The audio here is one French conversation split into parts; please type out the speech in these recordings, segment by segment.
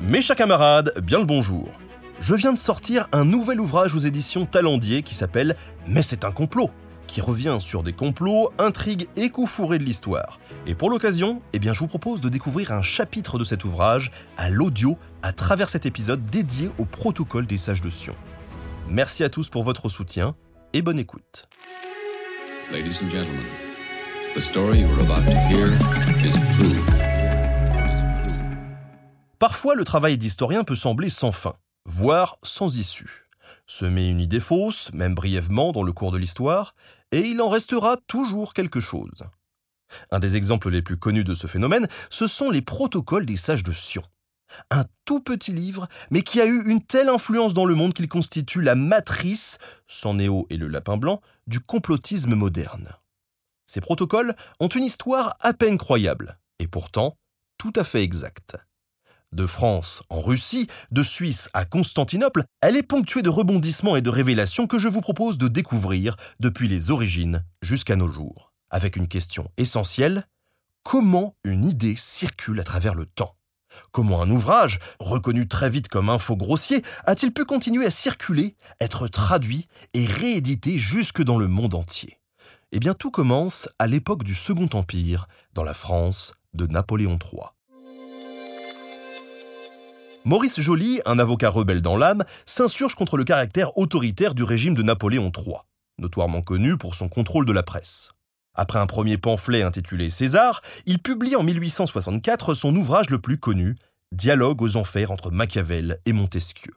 Mes chers camarades, bien le bonjour. Je viens de sortir un nouvel ouvrage aux éditions Talendier qui s'appelle Mais c'est un complot qui revient sur des complots, intrigues et coups fourrés de l'histoire. Et pour l'occasion, eh bien, je vous propose de découvrir un chapitre de cet ouvrage à l'audio à travers cet épisode dédié au protocole des sages de Sion. Merci à tous pour votre soutien et bonne écoute. Parfois, le travail d'historien peut sembler sans fin, voire sans issue. Semer une idée fausse, même brièvement dans le cours de l'histoire, et il en restera toujours quelque chose. Un des exemples les plus connus de ce phénomène, ce sont les protocoles des sages de Sion. Un tout petit livre, mais qui a eu une telle influence dans le monde qu'il constitue la matrice, sans Néo et le lapin blanc, du complotisme moderne. Ces protocoles ont une histoire à peine croyable, et pourtant tout à fait exacte. De France en Russie, de Suisse à Constantinople, elle est ponctuée de rebondissements et de révélations que je vous propose de découvrir depuis les origines jusqu'à nos jours. Avec une question essentielle, comment une idée circule à travers le temps? Comment un ouvrage, reconnu très vite comme info grossier, a-t-il pu continuer à circuler, être traduit et réédité jusque dans le monde entier? Eh bien tout commence à l'époque du Second Empire, dans la France de Napoléon III. Maurice Joly, un avocat rebelle dans l'âme, s'insurge contre le caractère autoritaire du régime de Napoléon III, notoirement connu pour son contrôle de la presse. Après un premier pamphlet intitulé César, il publie en 1864 son ouvrage le plus connu, Dialogue aux enfers entre Machiavel et Montesquieu.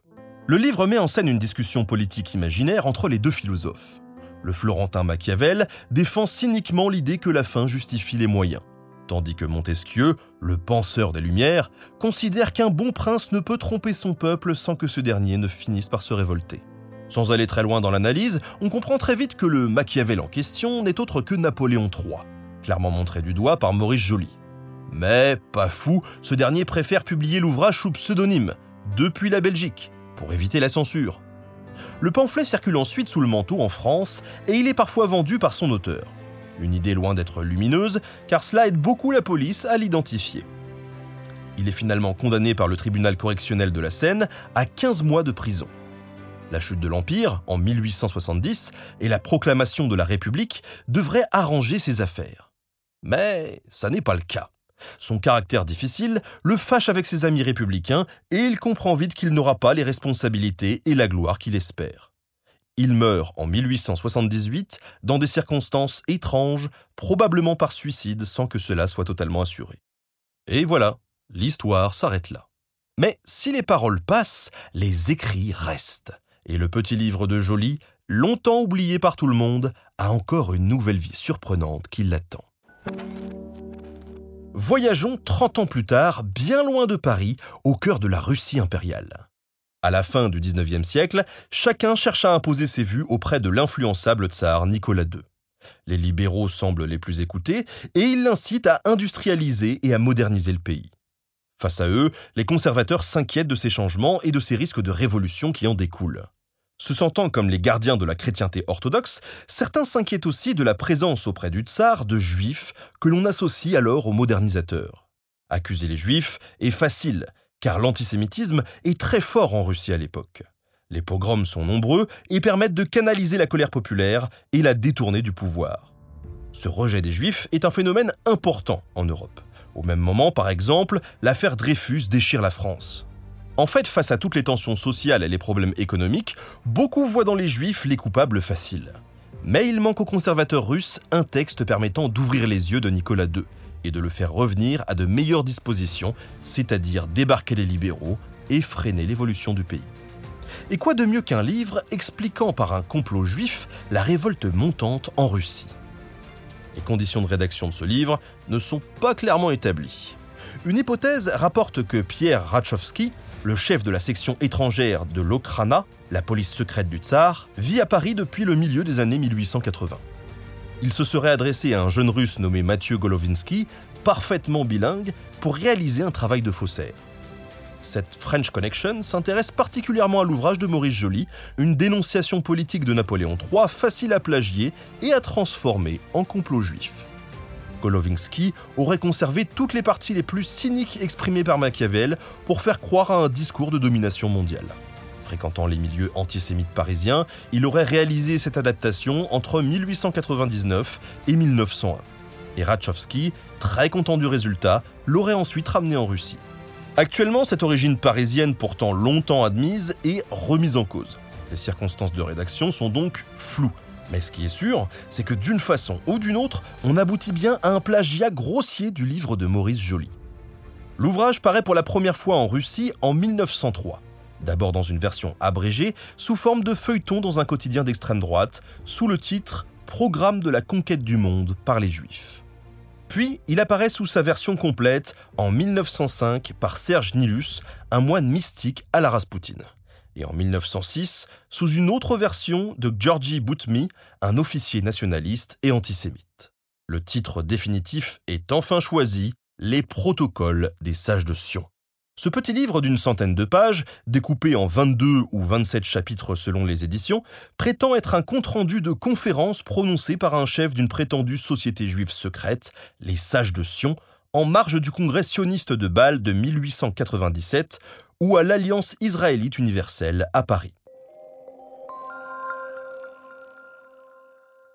Le livre met en scène une discussion politique imaginaire entre les deux philosophes. Le Florentin Machiavel défend cyniquement l'idée que la fin justifie les moyens tandis que Montesquieu, le penseur des Lumières, considère qu'un bon prince ne peut tromper son peuple sans que ce dernier ne finisse par se révolter. Sans aller très loin dans l'analyse, on comprend très vite que le Machiavel en question n'est autre que Napoléon III, clairement montré du doigt par Maurice Joly. Mais, pas fou, ce dernier préfère publier l'ouvrage sous pseudonyme, depuis la Belgique, pour éviter la censure. Le pamphlet circule ensuite sous le manteau en France et il est parfois vendu par son auteur. Une idée loin d'être lumineuse, car cela aide beaucoup la police à l'identifier. Il est finalement condamné par le tribunal correctionnel de la Seine à 15 mois de prison. La chute de l'Empire, en 1870, et la proclamation de la République devraient arranger ses affaires. Mais ça n'est pas le cas. Son caractère difficile le fâche avec ses amis républicains et il comprend vite qu'il n'aura pas les responsabilités et la gloire qu'il espère. Il meurt en 1878 dans des circonstances étranges, probablement par suicide sans que cela soit totalement assuré. Et voilà, l'histoire s'arrête là. Mais si les paroles passent, les écrits restent. Et le petit livre de Joly, longtemps oublié par tout le monde, a encore une nouvelle vie surprenante qui l'attend. Voyageons 30 ans plus tard, bien loin de Paris, au cœur de la Russie impériale. À la fin du XIXe siècle, chacun cherche à imposer ses vues auprès de l'influençable tsar Nicolas II. Les libéraux semblent les plus écoutés et ils l'incitent à industrialiser et à moderniser le pays. Face à eux, les conservateurs s'inquiètent de ces changements et de ces risques de révolution qui en découlent. Se sentant comme les gardiens de la chrétienté orthodoxe, certains s'inquiètent aussi de la présence auprès du tsar de juifs que l'on associe alors aux modernisateurs. Accuser les juifs est facile, car l'antisémitisme est très fort en Russie à l'époque. Les pogroms sont nombreux et permettent de canaliser la colère populaire et la détourner du pouvoir. Ce rejet des juifs est un phénomène important en Europe. Au même moment, par exemple, l'affaire Dreyfus déchire la France. En fait, face à toutes les tensions sociales et les problèmes économiques, beaucoup voient dans les juifs les coupables faciles. Mais il manque aux conservateurs russes un texte permettant d'ouvrir les yeux de Nicolas II et de le faire revenir à de meilleures dispositions, c'est-à-dire débarquer les libéraux et freiner l'évolution du pays. Et quoi de mieux qu'un livre expliquant par un complot juif la révolte montante en Russie? Les conditions de rédaction de ce livre ne sont pas clairement établies. Une hypothèse rapporte que Pierre Ratchowski, le chef de la section étrangère de l'Okhrana, la police secrète du tsar, vit à Paris depuis le milieu des années 1880. Il se serait adressé à un jeune russe nommé Mathieu Golovinsky, parfaitement bilingue, pour réaliser un travail de faussaire. Cette French Connection s'intéresse particulièrement à l'ouvrage de Maurice Joly, une dénonciation politique de Napoléon III facile à plagier et à transformer en complot juif. Golovinsky aurait conservé toutes les parties les plus cyniques exprimées par Machiavel pour faire croire à un discours de domination mondiale. Fréquentant les milieux antisémites parisiens, il aurait réalisé cette adaptation entre 1899 et 1901. Et Ratchowski, très content du résultat, l'aurait ensuite ramené en Russie. Actuellement, cette origine parisienne pourtant longtemps admise est remise en cause. Les circonstances de rédaction sont donc floues. Mais ce qui est sûr, c'est que d'une façon ou d'une autre, on aboutit bien à un plagiat grossier du livre de Maurice Joly. L'ouvrage paraît pour la première fois en Russie en 1903. D'abord dans une version abrégée, sous forme de feuilleton dans un quotidien d'extrême droite, sous le titre Programme de la conquête du monde par les Juifs. Puis, il apparaît sous sa version complète en 1905 par Serge Nilus, un moine mystique à la Raspoutine. Et en 1906, sous une autre version de Georgi Boutmi, un officier nationaliste et antisémite. Le titre définitif est enfin choisi, Les protocoles des sages de Sion. Ce petit livre d'une centaine de pages, découpé en 22 ou 27 chapitres selon les éditions, prétend être un compte-rendu de conférences prononcées par un chef d'une prétendue société juive secrète, les Sages de Sion, en marge du congrès sioniste de Bâle de 1897 ou à l'Alliance israélite universelle à Paris.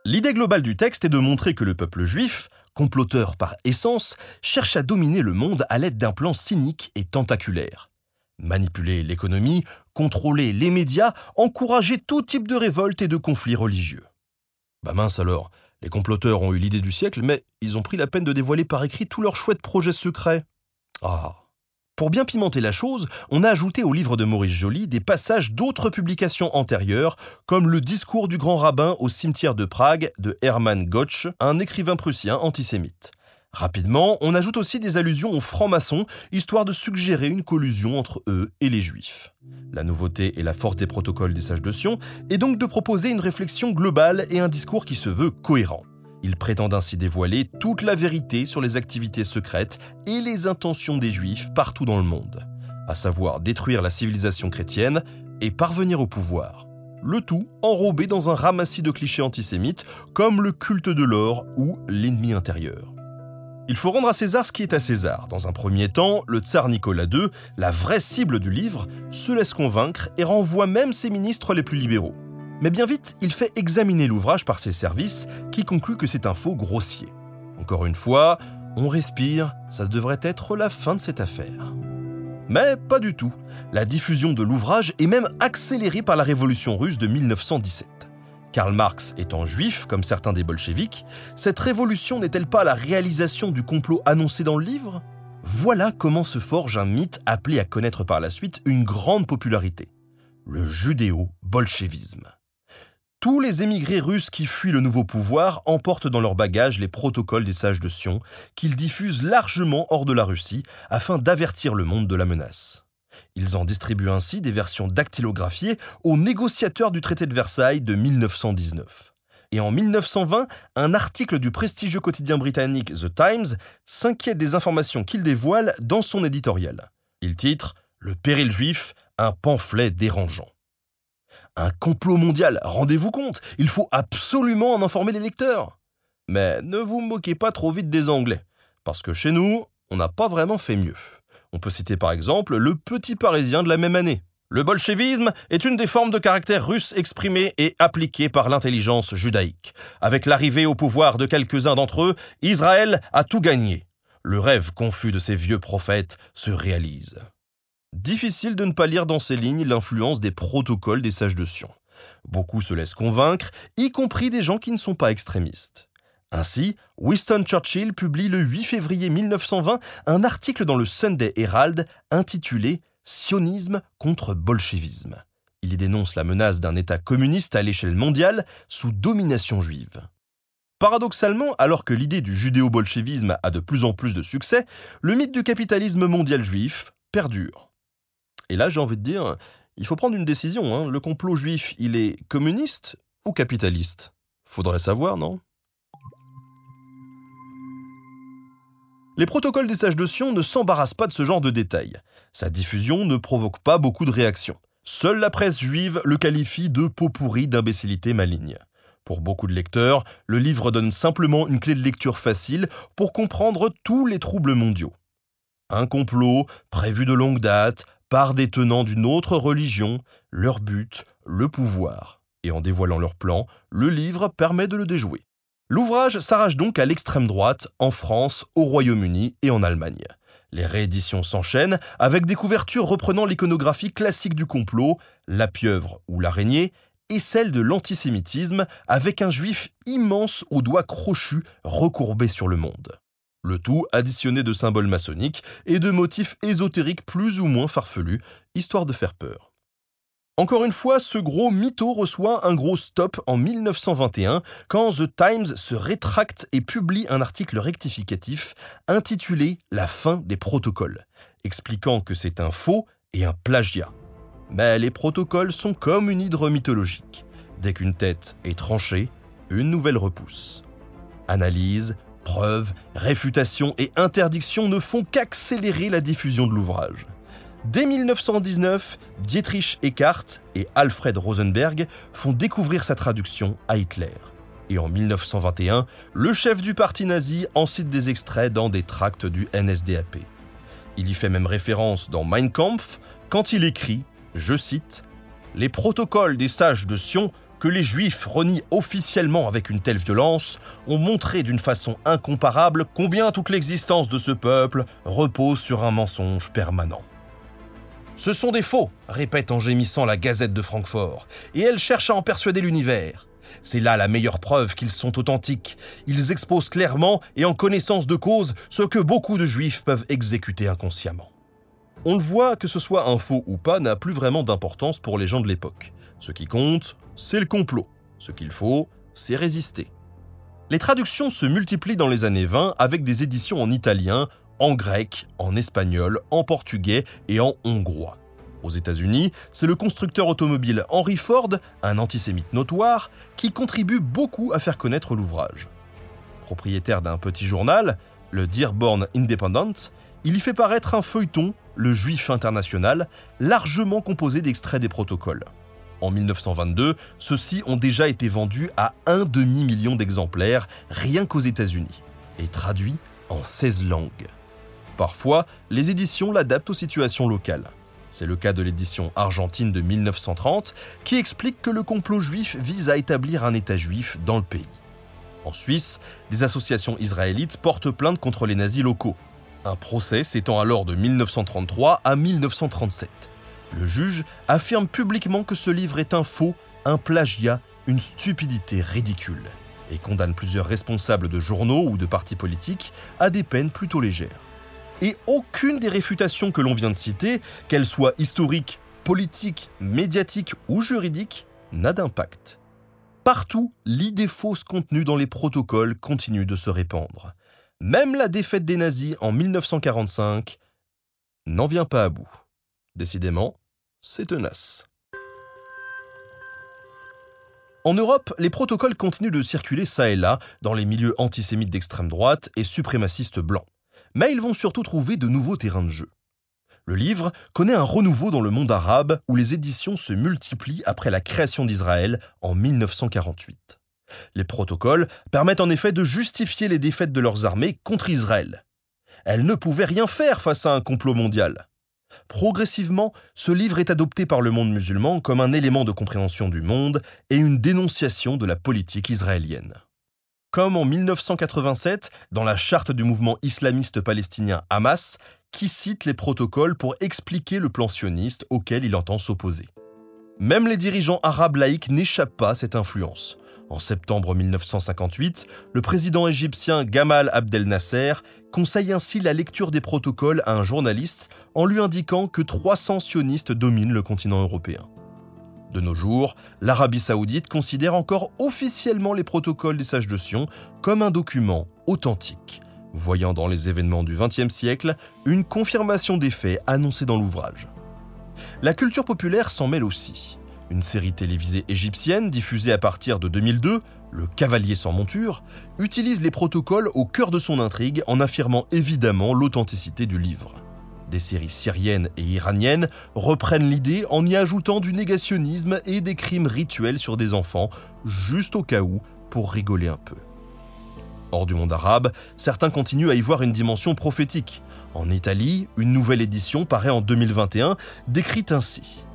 L'idée globale du texte est de montrer que le peuple juif, comploteur par essence, cherche à dominer le monde à l'aide d'un plan cynique et tentaculaire. Manipuler l'économie, contrôler les médias, encourager tout type de révolte et de conflits religieux. Bah mince alors, les comploteurs ont eu l'idée du siècle, mais ils ont pris la peine de dévoiler par écrit tous leurs chouettes projets secrets. Ah, pour bien pimenter la chose, on a ajouté au livre de Maurice Joly des passages d'autres publications antérieures, comme le discours du grand rabbin au cimetière de Prague de Hermann Gotsch, un écrivain prussien antisémite. Rapidement, on ajoute aussi des allusions aux francs-maçons, histoire de suggérer une collusion entre eux et les juifs. La nouveauté et la force des protocoles des sages de Sion est donc de proposer une réflexion globale et un discours qui se veut cohérent. Ils prétendent ainsi dévoiler toute la vérité sur les activités secrètes et les intentions des Juifs partout dans le monde, à savoir détruire la civilisation chrétienne et parvenir au pouvoir. Le tout enrobé dans un ramassis de clichés antisémites comme le culte de l'or ou l'ennemi intérieur. Il faut rendre à César ce qui est à César. Dans un premier temps, le tsar Nicolas II, la vraie cible du livre, se laisse convaincre et renvoie même ses ministres les plus libéraux. Mais bien vite, il fait examiner l'ouvrage par ses services qui concluent que c'est un faux grossier. Encore une fois, on respire, ça devrait être la fin de cette affaire. Mais pas du tout. La diffusion de l'ouvrage est même accélérée par la révolution russe de 1917. Karl Marx étant juif, comme certains des bolcheviks, cette révolution n'est-elle pas la réalisation du complot annoncé dans le livre? Voilà comment se forge un mythe appelé à connaître par la suite une grande popularité. Le judéo-bolchevisme. Tous les émigrés russes qui fuient le nouveau pouvoir emportent dans leur bagage les protocoles des sages de Sion, qu'ils diffusent largement hors de la Russie afin d'avertir le monde de la menace. Ils en distribuent ainsi des versions dactylographiées aux négociateurs du traité de Versailles de 1919. Et en 1920, un article du prestigieux quotidien britannique The Times s'inquiète des informations qu'il dévoile dans son éditorial. Il titre Le péril juif, un pamphlet dérangeant. Un complot mondial, rendez-vous compte, il faut absolument en informer les lecteurs. Mais ne vous moquez pas trop vite des Anglais, parce que chez nous, on n'a pas vraiment fait mieux. On peut citer par exemple le Petit Parisien de la même année. Le bolchevisme est une des formes de caractère russe exprimées et appliquées par l'intelligence judaïque. Avec l'arrivée au pouvoir de quelques-uns d'entre eux, Israël a tout gagné. Le rêve confus de ces vieux prophètes se réalise. Difficile de ne pas lire dans ces lignes l'influence des protocoles des sages de Sion. Beaucoup se laissent convaincre, y compris des gens qui ne sont pas extrémistes. Ainsi, Winston Churchill publie le 8 février 1920 un article dans le Sunday Herald intitulé Sionisme contre bolchevisme. Il y dénonce la menace d'un État communiste à l'échelle mondiale sous domination juive. Paradoxalement, alors que l'idée du judéo-bolchevisme a de plus en plus de succès, le mythe du capitalisme mondial juif perdure. Et là, j'ai envie de dire, il faut prendre une décision. Hein. Le complot juif, il est communiste ou capitaliste? Faudrait savoir, non? Les protocoles des sages de Sion ne s'embarrassent pas de ce genre de détails. Sa diffusion ne provoque pas beaucoup de réactions. Seule la presse juive le qualifie de pot pourri d'imbécilité maligne. Pour beaucoup de lecteurs, le livre donne simplement une clé de lecture facile pour comprendre tous les troubles mondiaux. Un complot, prévu de longue date, par des tenants d'une autre religion, leur but, le pouvoir. Et en dévoilant leur plan, le livre permet de le déjouer. L'ouvrage s'arrache donc à l'extrême droite en France, au Royaume-Uni et en Allemagne. Les rééditions s'enchaînent avec des couvertures reprenant l'iconographie classique du complot, la pieuvre ou l'araignée, et celle de l'antisémitisme avec un juif immense aux doigts crochus recourbé sur le monde. Le tout additionné de symboles maçonniques et de motifs ésotériques plus ou moins farfelus, histoire de faire peur. Encore une fois, ce gros mytho reçoit un gros stop en 1921 quand The Times se rétracte et publie un article rectificatif intitulé La fin des protocoles, expliquant que c'est un faux et un plagiat. Mais les protocoles sont comme une hydre mythologique. Dès qu'une tête est tranchée, une nouvelle repousse. Analyse, preuves, réfutation et interdiction ne font qu'accélérer la diffusion de l'ouvrage. Dès 1919, Dietrich Eckart et Alfred Rosenberg font découvrir sa traduction à Hitler. Et en 1921, le chef du parti nazi en cite des extraits dans des tracts du NSDAP. Il y fait même référence dans Mein Kampf quand il écrit, je cite, Les protocoles des sages de Sion que les Juifs renient officiellement avec une telle violence ont montré d'une façon incomparable combien toute l'existence de ce peuple repose sur un mensonge permanent. Ce sont des faux, répète en gémissant la Gazette de Francfort, et elle cherche à en persuader l'univers. C'est là la meilleure preuve qu'ils sont authentiques. Ils exposent clairement et en connaissance de cause ce que beaucoup de juifs peuvent exécuter inconsciemment. On le voit, que ce soit un faux ou pas n'a plus vraiment d'importance pour les gens de l'époque. Ce qui compte, c'est le complot. Ce qu'il faut, c'est résister. Les traductions se multiplient dans les années 20 avec des éditions en italien, en grec, en espagnol, en portugais et en hongrois. Aux États-Unis, c'est le constructeur automobile Henry Ford, un antisémite notoire, qui contribue beaucoup à faire connaître l'ouvrage. Propriétaire d'un petit journal, le Dearborn Independent, il y fait paraître un feuilleton, le Juif international, largement composé d'extraits des protocoles. En 1922, ceux-ci ont déjà été vendus à un demi-million d'exemplaires rien qu'aux États-Unis, et traduits en 16 langues. Parfois, les éditions l'adaptent aux situations locales. C'est le cas de l'édition argentine de 1930 qui explique que le complot juif vise à établir un État juif dans le pays. En Suisse, des associations israélites portent plainte contre les nazis locaux. Un procès s'étend alors de 1933 à 1937. Le juge affirme publiquement que ce livre est un faux, un plagiat, une stupidité ridicule, et condamne plusieurs responsables de journaux ou de partis politiques à des peines plutôt légères. Et aucune des réfutations que l'on vient de citer, qu'elles soient historiques, politiques, médiatiques ou juridiques, n'a d'impact. Partout, l'idée fausse contenue dans les protocoles continue de se répandre. Même la défaite des nazis en 1945 n'en vient pas à bout. Décidément, c'est tenace. En Europe, les protocoles continuent de circuler ça et là dans les milieux antisémites d'extrême droite et suprémacistes blancs mais ils vont surtout trouver de nouveaux terrains de jeu. Le livre connaît un renouveau dans le monde arabe où les éditions se multiplient après la création d'Israël en 1948. Les protocoles permettent en effet de justifier les défaites de leurs armées contre Israël. Elles ne pouvaient rien faire face à un complot mondial. Progressivement, ce livre est adopté par le monde musulman comme un élément de compréhension du monde et une dénonciation de la politique israélienne comme en 1987 dans la charte du mouvement islamiste palestinien Hamas, qui cite les protocoles pour expliquer le plan sioniste auquel il entend s'opposer. Même les dirigeants arabes laïcs n'échappent pas à cette influence. En septembre 1958, le président égyptien Gamal Abdel Nasser conseille ainsi la lecture des protocoles à un journaliste en lui indiquant que 300 sionistes dominent le continent européen. De nos jours, l'Arabie saoudite considère encore officiellement les protocoles des sages de Sion comme un document authentique, voyant dans les événements du XXe siècle une confirmation des faits annoncés dans l'ouvrage. La culture populaire s'en mêle aussi. Une série télévisée égyptienne diffusée à partir de 2002, Le Cavalier sans monture, utilise les protocoles au cœur de son intrigue en affirmant évidemment l'authenticité du livre. Des séries syriennes et iraniennes reprennent l'idée en y ajoutant du négationnisme et des crimes rituels sur des enfants, juste au cas où, pour rigoler un peu. Hors du monde arabe, certains continuent à y voir une dimension prophétique. En Italie, une nouvelle édition paraît en 2021, décrite ainsi.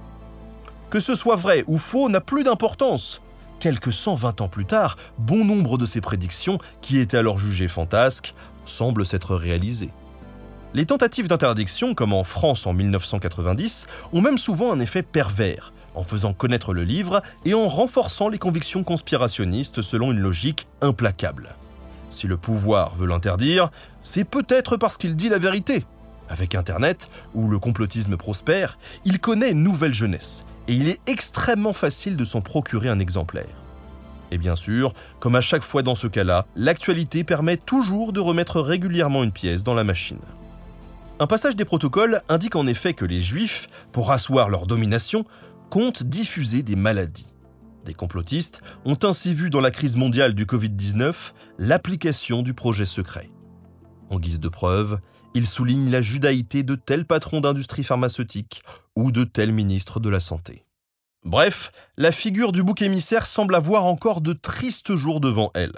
Que ce soit vrai ou faux n'a plus d'importance. Quelques 120 ans plus tard, bon nombre de ces prédictions, qui étaient alors jugées fantasques, semblent s'être réalisées. Les tentatives d'interdiction, comme en France en 1990, ont même souvent un effet pervers, en faisant connaître le livre et en renforçant les convictions conspirationnistes selon une logique implacable. Si le pouvoir veut l'interdire, c'est peut-être parce qu'il dit la vérité. Avec Internet, où le complotisme prospère, il connaît une nouvelle jeunesse, et il est extrêmement facile de s'en procurer un exemplaire. Et bien sûr, comme à chaque fois dans ce cas-là, l'actualité permet toujours de remettre régulièrement une pièce dans la machine. Un passage des protocoles indique en effet que les Juifs, pour asseoir leur domination, comptent diffuser des maladies. Des complotistes ont ainsi vu dans la crise mondiale du Covid-19 l'application du projet secret. En guise de preuve, ils soulignent la judaïté de tels patrons d'industrie pharmaceutique ou de tels ministres de la Santé. Bref, la figure du bouc émissaire semble avoir encore de tristes jours devant elle.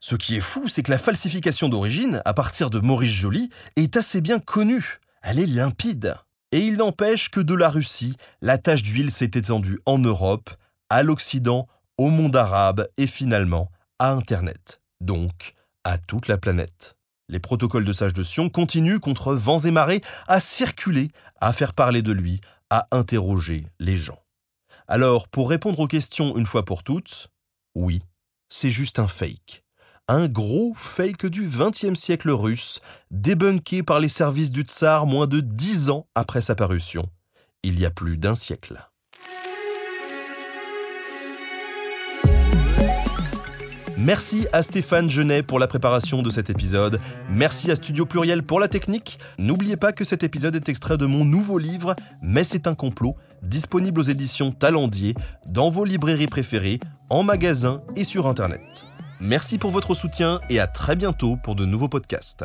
Ce qui est fou, c'est que la falsification d'origine, à partir de Maurice Joly, est assez bien connue. Elle est limpide. Et il n'empêche que de la Russie, la tache d'huile s'est étendue en Europe, à l'Occident, au monde arabe et finalement à Internet, donc à toute la planète. Les protocoles de Sage de Sion continuent contre vents et marées à circuler, à faire parler de lui, à interroger les gens. Alors, pour répondre aux questions une fois pour toutes, oui, c'est juste un fake un gros fake du XXe siècle russe, débunké par les services du tsar moins de dix ans après sa parution, il y a plus d'un siècle. Merci à Stéphane Genet pour la préparation de cet épisode. Merci à Studio Pluriel pour la technique. N'oubliez pas que cet épisode est extrait de mon nouveau livre Mais c'est un complot, disponible aux éditions Talendier, dans vos librairies préférées, en magasin et sur Internet. Merci pour votre soutien et à très bientôt pour de nouveaux podcasts.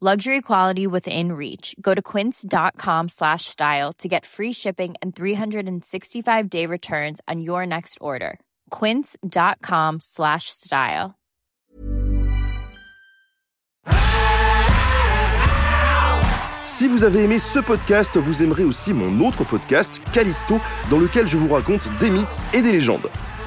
luxury quality within reach. Go to quince.com slash style to get free shipping and 365 day returns on your next order. quince.com slash style. Si vous avez aimé ce podcast, vous aimerez aussi mon autre podcast, Callisto, dans lequel je vous raconte des mythes et des légendes.